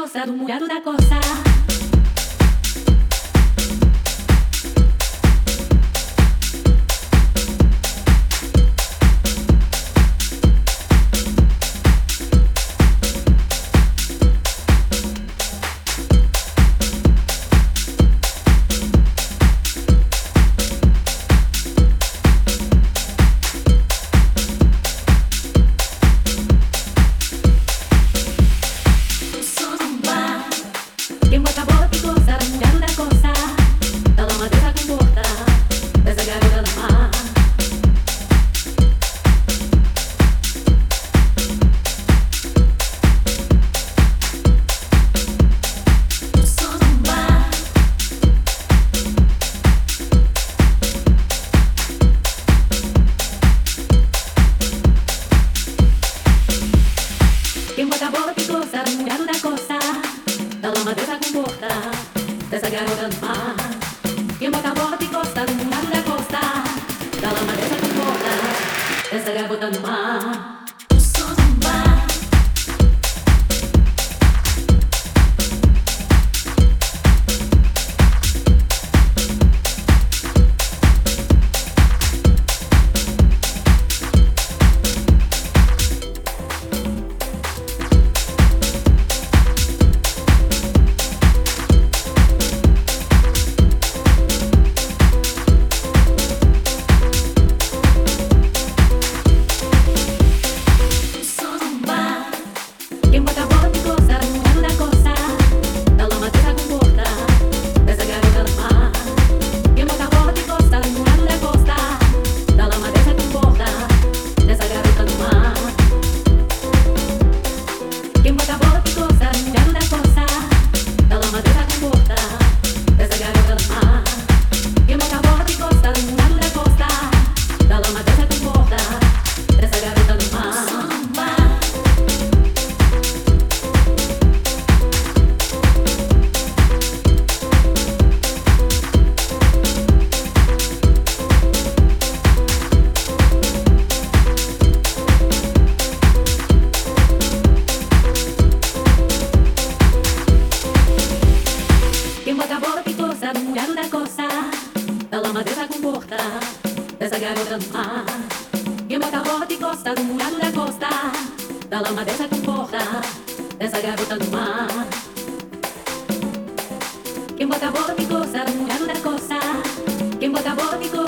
costa, do murado da costa. força do mulher da costa. Da lama dessa comporta Dessa garota do mar. Quem bota a bota e gosta do mulher da costa. Da lama dessa comporta Dessa garota do mar. gosta do murado da costa, da lama dessa comporta, dessa garota do mar. Quem bota a bola que gosta do murado é da costa, quem bota a bola que gosta.